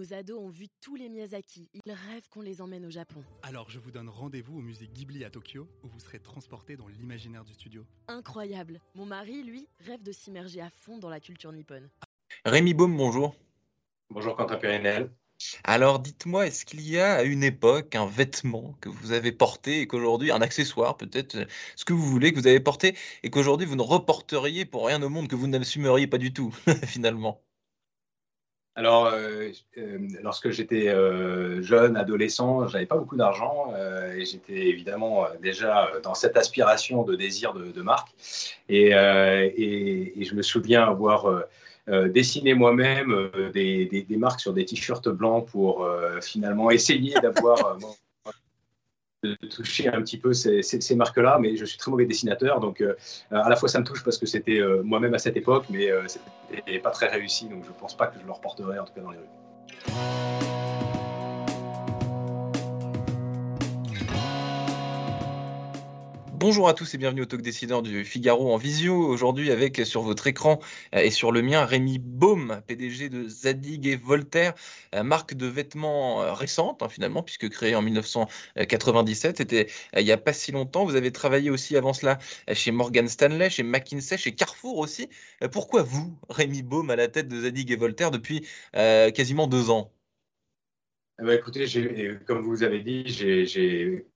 Nos ados ont vu tous les Miyazaki. Ils rêvent qu'on les emmène au Japon. Alors je vous donne rendez-vous au musée Ghibli à Tokyo, où vous serez transporté dans l'imaginaire du studio. Incroyable. Mon mari, lui, rêve de s'immerger à fond dans la culture nippone. Rémi Baume, bonjour. Bonjour Quentin Périnel. Alors dites-moi, est-ce qu'il y a à une époque un vêtement que vous avez porté et qu'aujourd'hui, un accessoire peut-être, ce que vous voulez, que vous avez porté et qu'aujourd'hui vous ne reporteriez pour rien au monde, que vous n'assumeriez pas du tout finalement? Alors, euh, euh, lorsque j'étais euh, jeune, adolescent, j'avais pas beaucoup d'argent et j'étais évidemment déjà dans cette aspiration de désir de, marque. Et, je me souviens avoir dessiné moi-même des, marques sur des t-shirts blancs pour finalement essayer d'avoir de toucher un petit peu ces, ces, marques-là, mais je suis très mauvais dessinateur, donc euh, à la fois ça me touche parce que c'était euh, moi-même à cette époque, mais euh, c'était pas très réussi, donc je pense pas que je le reporterai en tout cas dans les rues. Bonjour à tous et bienvenue au Talk Décideur du Figaro en visio. Aujourd'hui, avec sur votre écran euh, et sur le mien, Rémi Baume, PDG de Zadig et Voltaire, euh, marque de vêtements euh, récente hein, finalement, puisque créée en 1997. C'était il n'y a pas si longtemps. Vous avez travaillé aussi avant cela chez Morgan Stanley, chez McKinsey, chez Carrefour aussi. Pourquoi vous, Rémi Baume, à la tête de Zadig et Voltaire depuis quasiment deux ans? Eh ben, écoutez, comme vous avez dit, j'ai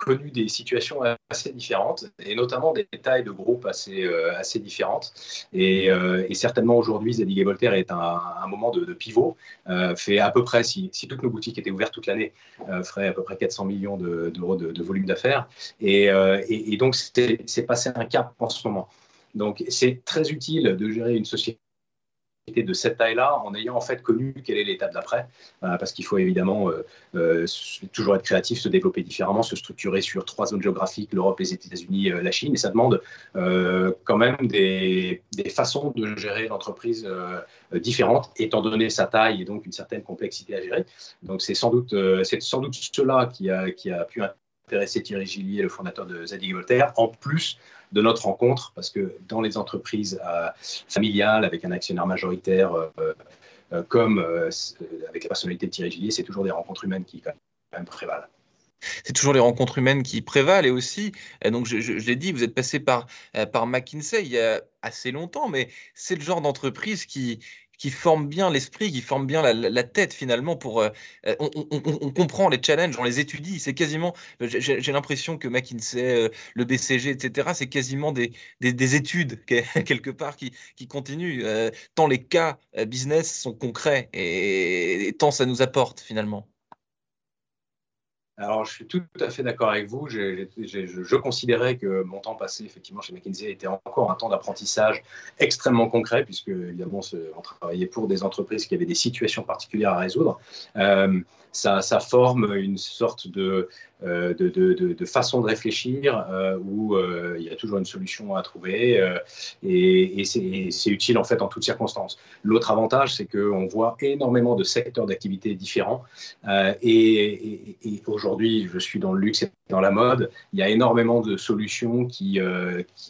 connu des situations assez différentes et notamment des tailles de groupes assez, euh, assez différentes. Et, euh, et certainement aujourd'hui, Zadig et Voltaire est un, moment de, pivot. Euh, fait à peu près, si, si, toutes nos boutiques étaient ouvertes toute l'année, ferait à peu près 400 millions d'euros de, de, volume d'affaires. Et, et, et donc, c'est passé un cap en ce moment. Donc, c'est très utile de gérer une société de cette taille-là en ayant en fait connu quelle est l'étape d'après, euh, parce qu'il faut évidemment euh, euh, toujours être créatif, se développer différemment, se structurer sur trois zones géographiques, l'Europe, les États-Unis, la Chine, et ça demande quand même des, façons de gérer l'entreprise différentes, étant donné sa taille et donc une certaine complexité à gérer. Donc c'est sans doute, c'est sans doute cela qui a, qui a pu intéresser Thierry Gillier, le fondateur de Zadig Voltaire, en plus de notre rencontre, parce que dans les entreprises euh, familiales, avec un actionnaire majoritaire, euh, euh, comme avec la personnalité de Thierry Gillier, c'est toujours des rencontres humaines qui prévalent. C'est toujours les rencontres humaines qui prévalent et aussi, donc je, je, l'ai dit, vous êtes passé par, par McKinsey il y a assez longtemps, mais c'est le genre d'entreprise qui, qui forment bien l'esprit, qui forment bien la, tête finalement pour. Euh, euh, on, comprend les challenges, on les étudie. C'est quasiment. J'ai l'impression que McKinsey, euh, le BCG, etc. C'est quasiment des, des, études quelque part qui, qui continuent. tant les cas business sont concrets et tant ça nous apporte finalement. Alors, je suis tout à fait d'accord avec vous. je, considérais que mon temps passé, effectivement, chez McKinsey était encore un temps d'apprentissage extrêmement concret, puisque, évidemment, on travaillait pour des entreprises qui avaient des situations particulières à résoudre. Euh, ça, forme une sorte de, euh, de, façon de réfléchir euh, où euh, il y a toujours une solution à trouver et, c'est utile en fait en toutes circonstances. L'autre avantage, c'est qu'on voit énormément de secteurs d'activité différents et, aujourd'hui, je suis dans le luxe et dans la mode, il y a énormément de solutions qui,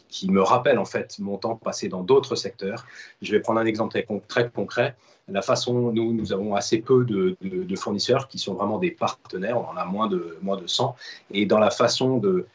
qui, me rappellent en fait mon temps passé dans d'autres secteurs. Je vais prendre un exemple très, très concret la façon, nous, nous avons assez peu de, fournisseurs qui sont vraiment des partenaires, on en a moins de, moins de 100, et dans la façon de,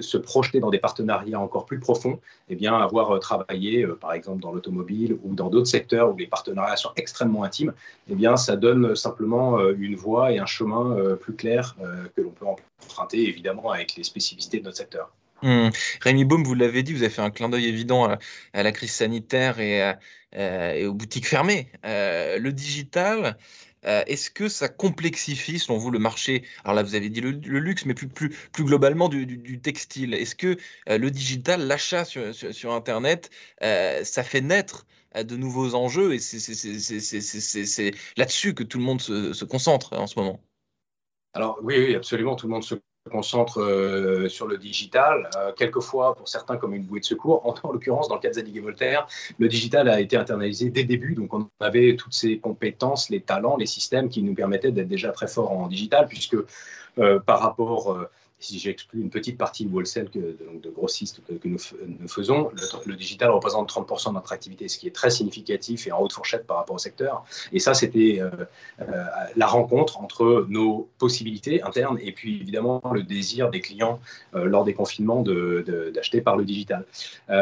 se projeter dans des partenariats encore plus profonds, eh bien, avoir euh, travaillé, euh, par exemple, dans l'automobile ou dans d'autres secteurs où les partenariats sont extrêmement intimes, eh ça donne simplement euh, une voie et un chemin plus clair que l'on peut emprunter, évidemment, avec les spécificités de notre secteur. Mmh. Rémi Baum, vous l'avez dit, vous avez fait un clin d'œil évident à, la crise sanitaire et, et aux boutiques fermées. Euh, le digital, euh, est-ce que ça complexifie, selon vous, le marché? Alors là, vous avez dit le, luxe, mais plus, globalement du, textile. Est-ce que euh, le digital, l'achat sur, sur, Internet, ça fait naître de nouveaux enjeux? Et c'est là-dessus que tout le monde se, se concentre en ce moment alors oui, oui, absolument, tout le monde se concentre euh, sur le digital, euh, quelquefois pour certains comme une bouée de secours. En, l'occurrence, dans le cas de Zadig et Voltaire, le digital a été internalisé dès le début, donc on avait toutes ces compétences, les talents, les systèmes qui nous permettaient d'être déjà très forts en digital, puisque euh, par rapport si j'exclus une petite partie de wholesale, que, de grossistes que, nous, faisons, le, digital représente 30% de notre activité, ce qui est très significatif et en haute fourchette par rapport au secteur. Et ça, c'était euh, euh, la rencontre entre nos possibilités internes et puis évidemment le désir des clients euh, lors des confinements d'acheter de, par le digital.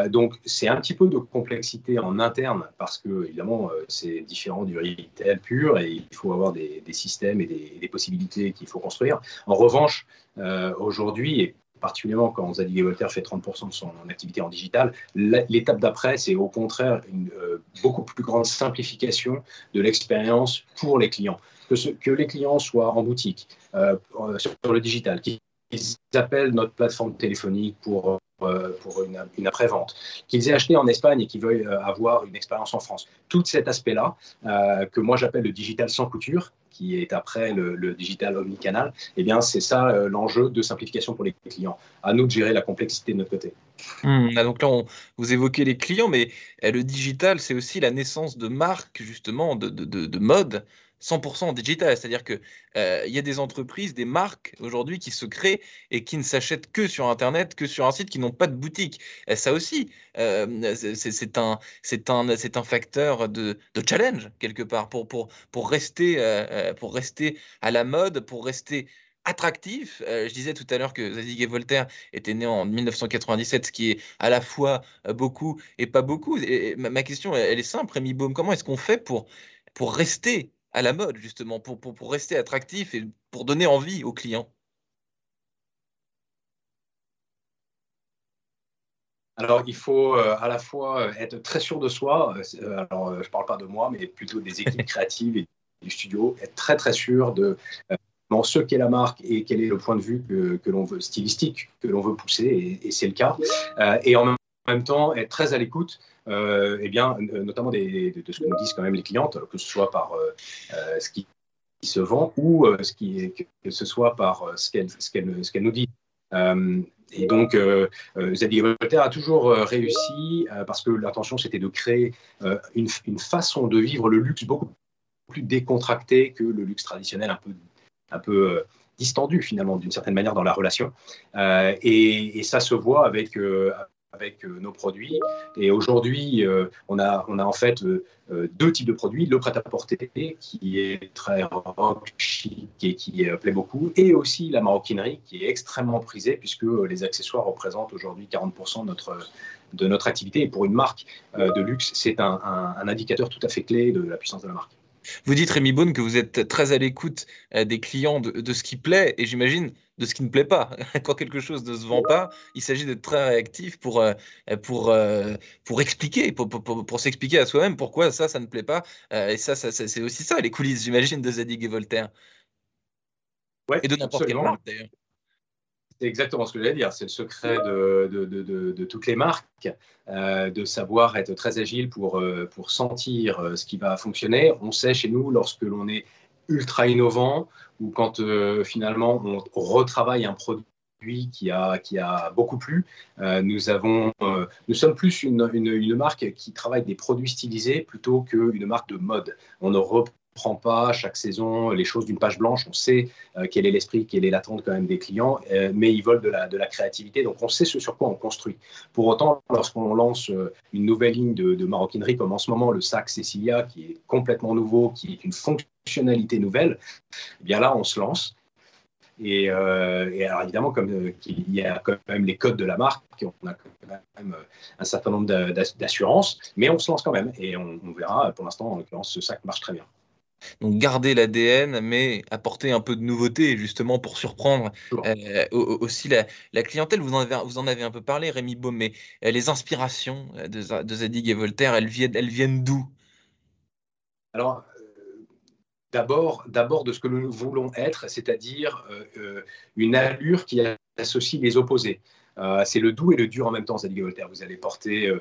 donc, c'est un petit peu de complexité en interne parce que, évidemment, c'est différent du retail pur et il faut avoir des, systèmes et des, des possibilités qu'il faut construire. En revanche, aujourd'hui, et particulièrement quand Zadig Voltaire fait 30% de son activité en digital, l'étape d'après, c'est au contraire une euh, beaucoup plus grande simplification de l'expérience pour les clients. Que, que, les clients soient en boutique, euh, sur le digital, qu'ils appellent notre plateforme téléphonique pour pour une, une après-vente, qu'ils aient acheté en Espagne et qu'ils veuillent avoir une expérience en France. Tout cet aspect-là, que moi j'appelle le digital sans couture, qui est après le, digital omnicanal, eh bien, c'est ça euh, l'enjeu de simplification pour les clients. À nous de gérer la complexité de notre côté. Hmm, ah, donc là, vous évoquez les clients, mais eh, le digital, c'est aussi la naissance de marques, justement, de, de, de mode 100% digital. C'est-à-dire qu'il euh, il y a des entreprises, des marques aujourd'hui qui se créent et qui ne s'achètent que sur Internet, que sur un site, qui n'ont pas de boutique. Ça aussi, euh, c'est un, facteur de, challenge, quelque part, euh, pour rester à la mode, pour rester attractif. je disais tout à l'heure que Zadig et Voltaire étaient nés en 1997, ce qui est à la fois beaucoup et pas beaucoup. Et ma, question, elle, est simple, Rémi Baume, comment est-ce qu'on fait pour, pour rester à la mode, justement, pour, pour, pour rester attractif et pour donner envie aux clients? Alors, il faut euh, à la fois euh, être très sûr de soi. Euh, alors, je ne parle pas de moi, mais plutôt des équipes créatives et du studio. Être très, très sûr de ce qu'est la marque et quel est le point de vue que, que l'on veut, stylistique, que l'on veut pousser, et, c'est le cas. et en même temps, être très à l'écoute euh, eh bien, euh, notamment de, ce que nous disent quand même les clientes, que ce soit par euh, ce qui, se vend ou ce qui, que ce soit par ce qu'elle ce qu'elle nous dit. et donc, euh, Voltaire a toujours réussi parce que l'intention c'était de créer une, une, façon de vivre le luxe beaucoup plus décontracté que le luxe traditionnel, un peu, un peu distendu finalement d'une certaine manière dans la relation. Et, et, ça se voit avec, euh, nos produits. Et aujourd'hui, euh, on, a, en fait euh, deux types de produits. Le prêt-à-porter, qui est très rock, chic et qui plaît beaucoup, et aussi la maroquinerie, qui est extrêmement prisée, puisque les accessoires représentent aujourd'hui 40% de notre, activité. Et pour une marque de luxe, c'est un indicateur tout à fait clé de la puissance de la marque. Vous dites, Rémi Beaune, que vous êtes très à l'écoute euh, des clients de, ce qui plaît et j'imagine de ce qui ne plaît pas. Quand quelque chose ne se vend pas, il s'agit d'être très réactif pour, euh, pour, euh, pour expliquer, pour, pour, s'expliquer à soi-même pourquoi ça, ça ne plaît pas. Et ça, ça c'est aussi ça, les coulisses, j'imagine, de Zadig et Voltaire. Ouais, et de n'importe quelle marque, d'ailleurs. C'est exactement ce que j'allais dire. C'est le secret de, toutes les marques, euh, de savoir être très agile pour, euh, sentir euh, ce qui va fonctionner. On sait chez nous, lorsque l'on est ultra innovant ou quand finalement on retravaille un produit qui a, beaucoup plu. nous, sommes plus une, une, une, marque qui travaille des produits stylisés plutôt qu'une marque de mode. On ne prend pas chaque saison les choses d'une page blanche. On sait euh, quel est l'esprit, quelle est l'attente quand même des clients, euh, mais ils veulent de la, de la créativité. Donc on sait ce sur quoi on construit. Pour autant, lorsqu'on lance euh, une nouvelle ligne de, de, maroquinerie, comme en ce moment le sac Cecilia, qui est complètement nouveau, qui est une fonctionnalité nouvelle, eh bien là on se lance. Et, et, alors évidemment, comme il y a quand même les codes de la marque, on a quand même un certain nombre d'assurances, mais on se lance quand même. Et on, on verra, pour l'instant, en l'occurrence, ce sac marche très bien. Donc garder l'ADN, mais apporter un peu de nouveauté, justement pour surprendre euh, aussi la, clientèle. Vous en, avez, vous en avez un peu parlé, Rémi Baum, mais euh, les inspirations euh, de, Zadig et Voltaire, elles viennent, elles viennent d'où? Alors, d'abord, d'abord de ce que nous voulons être, c'est-à-dire une allure qui associe les opposés. c'est le doux et le dur en même temps, Zadig et Voltaire. Vous allez porter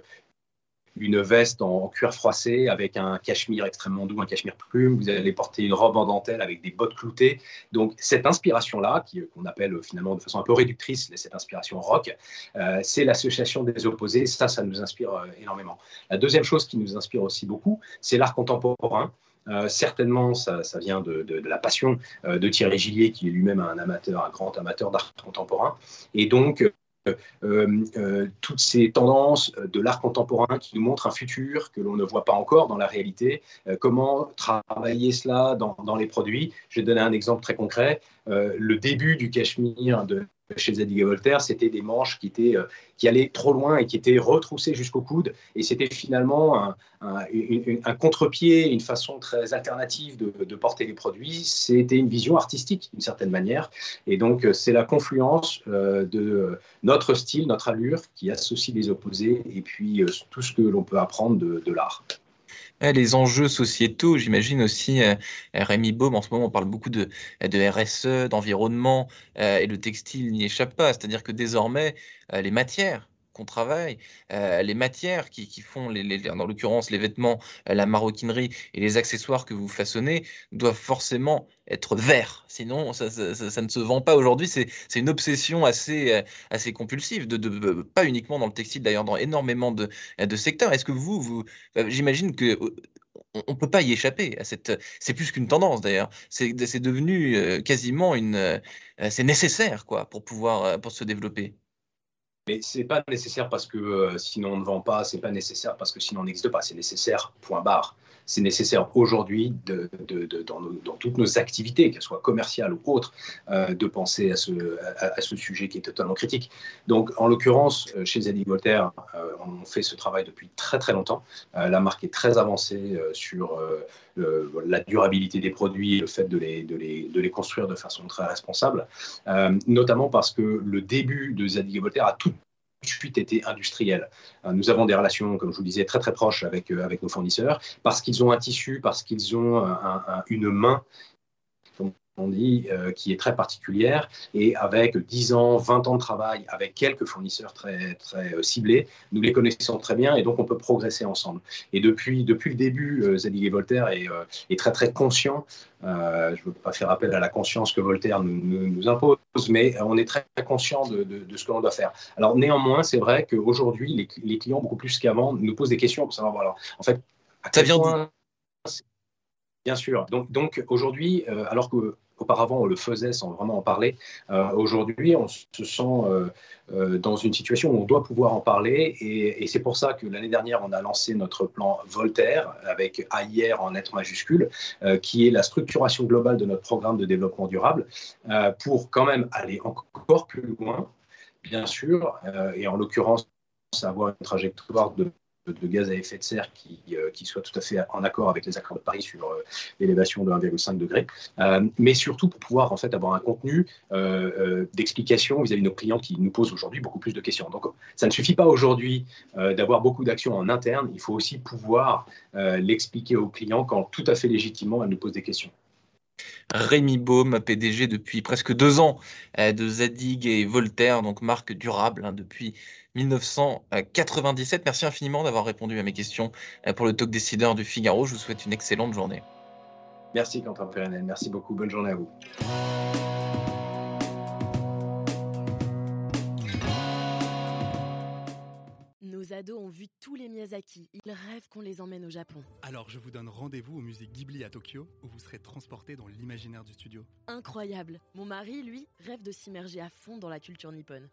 une veste en, cuir froissé avec un cachemire extrêmement doux, un cachemire plume. Vous allez porter une robe en dentelle avec des bottes cloutées. Donc cette inspiration-là, qu'on appelle finalement de façon un peu réductrice cette inspiration rock, euh, c'est l'association des opposés. Ça, ça nous inspire euh, énormément. La deuxième chose qui nous inspire aussi beaucoup, c'est l'art contemporain. certainement, ça, vient de, la passion de Thierry Gillier, qui est lui-même un amateur, un grand amateur d'art contemporain. Et donc, euh, euh, toutes ces tendances de l'art contemporain qui nous montrent un futur que l'on ne voit pas encore dans la réalité, euh, comment travailler cela dans, dans, les produits? Je vais donner un exemple très concret. le début du cachemire de chez Zadig et Voltaire, c'était des manches qui, étaient, euh, qui allaient trop loin et qui étaient retroussées jusqu'au coude. Et c'était finalement un, contre-pied, une façon très alternative de, porter les produits. C'était une vision artistique d'une certaine manière. Et donc, euh, c'est la confluence euh, de notre style, notre allure qui associe les opposés et puis tout ce que l'on peut apprendre de l'art les enjeux sociétaux, j'imagine aussi, euh, Rémi Baume, en ce moment, on parle beaucoup de, de RSE, d'environnement, euh, et le textile n'y échappe pas. C'est-à-dire que désormais, euh, les matières qu'on travaille, euh, les matières qui, font, les, les, dans l'occurrence les vêtements, euh, la maroquinerie et les accessoires que vous façonnez, doivent forcément être verts. Sinon, ça, ça, ne se vend pas aujourd'hui. C'est une obsession assez, euh, assez compulsive, de, de, pas uniquement dans le textile, d'ailleurs dans énormément de, de secteurs. Est-ce que vous, vous j'imagine que on ne peut pas y échapper à cette. C'est plus qu'une tendance d'ailleurs. C'est devenu quasiment une. c'est nécessaire quoi pour pouvoir pour se développer. Mais ce n'est pas nécessaire parce que euh, sinon on ne vend pas, ce n'est pas nécessaire parce que sinon on n'existe pas, c'est nécessaire, point barre. C'est nécessaire aujourd'hui dans, toutes nos activités, qu'elles soient commerciales ou autres, euh, de penser à ce, sujet qui est totalement critique. Donc en l'occurrence, euh, chez Zadig Voltaire, on fait ce travail depuis très très longtemps. la marque est très avancée sur la durabilité des produits le fait de les, de de les construire de façon très responsable, notamment parce que le début de Zadig Voltaire a tout suite été industrielle. Euh, nous avons des relations, comme je vous le disais, très très proches avec, euh, avec nos fournisseurs, parce qu'ils ont un tissu, parce qu'ils ont une main on dit, euh, qui est très particulière et avec 10 ans, 20 ans de travail, avec quelques fournisseurs très, très euh, ciblés, nous les connaissons très bien et donc on peut progresser ensemble. Et depuis, depuis le début, euh, Zadig et Voltaire est, est, très très conscient. je ne veux pas faire appel à la conscience que Voltaire nous, nous, impose, mais on est très, conscient de, de, ce que l'on doit faire. Alors néanmoins, c'est vrai qu'aujourd'hui, les, les, clients, beaucoup plus qu'avant, nous posent des questions pour savoir, voilà, en fait, à quel point... Bien sûr. Donc, donc aujourd'hui, alors que Auparavant, on le faisait sans vraiment en parler. Euh, aujourd'hui, on se sent euh, euh, dans une situation où on doit pouvoir en parler. Et, c'est pour ça que l'année dernière, on a lancé notre plan Voltaire avec AIR en lettres majuscules, qui est la structuration globale de notre programme de développement durable, pour quand même aller encore plus loin, bien sûr, et en l'occurrence, avoir une trajectoire de de gaz à effet de serre qui, euh, qui, soit tout à fait en accord avec les accords de Paris sur euh, l'élévation de 1,5 degré, euh, mais surtout pour pouvoir en fait avoir un contenu d'explication vis-à-vis de nos clients qui nous posent aujourd'hui beaucoup plus de questions. Donc ça ne suffit pas aujourd'hui d'avoir beaucoup d'actions en interne, il faut aussi pouvoir l'expliquer aux clients quand tout à fait légitimement elles nous posent des questions. Rémi Baume, PDG depuis presque deux ans de Zadig et Voltaire, donc marque durable hein, depuis 1997. Merci infiniment d'avoir répondu à mes questions euh, pour le talk décideur du Figaro. Je vous souhaite une excellente journée. Merci Quentin Pérenel, merci beaucoup. Bonne journée à vous. Ados ont vu tous les Miyazaki. Ils rêvent qu'on les emmène au Japon. Alors je vous donne rendez-vous au musée Ghibli à Tokyo où vous serez transporté dans l'imaginaire du studio. Incroyable. Mon mari, lui, rêve de s'immerger à fond dans la culture nippone.